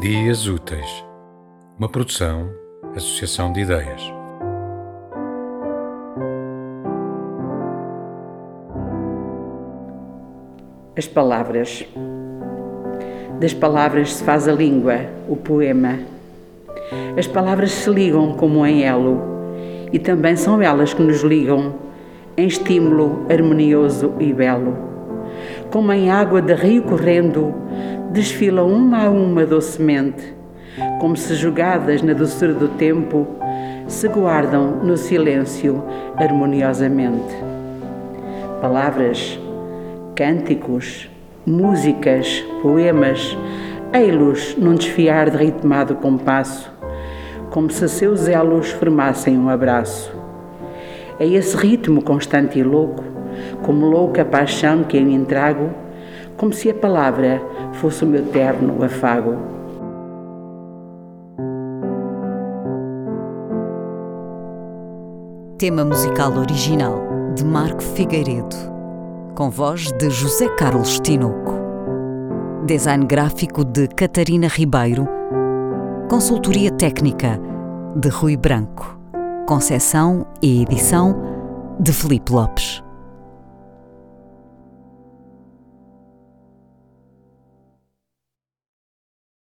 Dias Úteis, uma produção, associação de ideias. As palavras. Das palavras se faz a língua, o poema. As palavras se ligam como em elo, e também são elas que nos ligam, em estímulo harmonioso e belo. Como em água de rio correndo, desfilam uma a uma docemente, como se jogadas na doçura do tempo, se guardam no silêncio harmoniosamente. Palavras, cânticos, músicas, poemas, ei-los num desfiar de ritmado compasso, como se seus elos formassem um abraço. É esse ritmo constante e louco, como louca paixão que eu entrago, como se a palavra fosse o meu terno afago. Tema musical original de Marco Figueiredo, com voz de José Carlos Tinoco. Design gráfico de Catarina Ribeiro. Consultoria técnica de Rui Branco. Concessão e edição de Felipe Lopes.